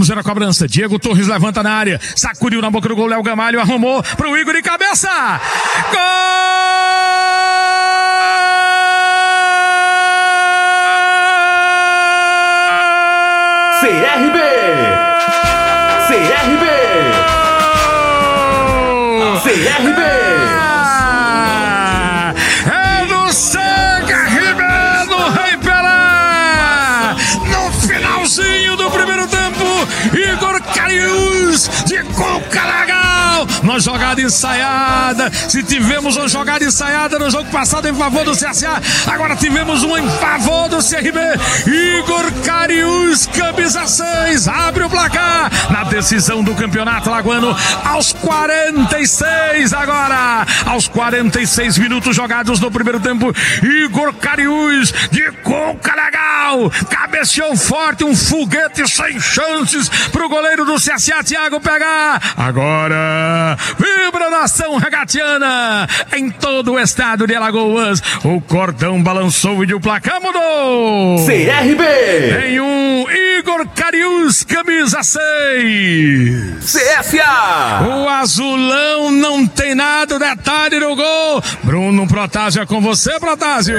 Vamos ver a cobrança. Diego Torres levanta na área. Sacudiu na boca do gol. Léo Gamalho arrumou pro Igor de cabeça. Gol! CRB! CRB! CRB! Coca Legal! Numa jogada ensaiada. Se tivemos uma jogada ensaiada no jogo passado em favor do CSA, agora tivemos uma em favor CRB. Igor Carius, camisa 6, abre o placar na decisão do campeonato lagoano aos 46 agora. Aos 46 minutos jogados no primeiro tempo, Igor Carius de Coca Legal cabeceou forte, um foguete sem chances pro goleiro do CSA, Thiago pegar. Agora, vibra nação regatiana em todo o estado de Alagoas. O cordão balançou e o placar mudou. CRB! Em um, Igor Carius, camisa 6. CSA! O azulão não tem nada, detalhe no gol. Bruno Protásio é com você, Protásio.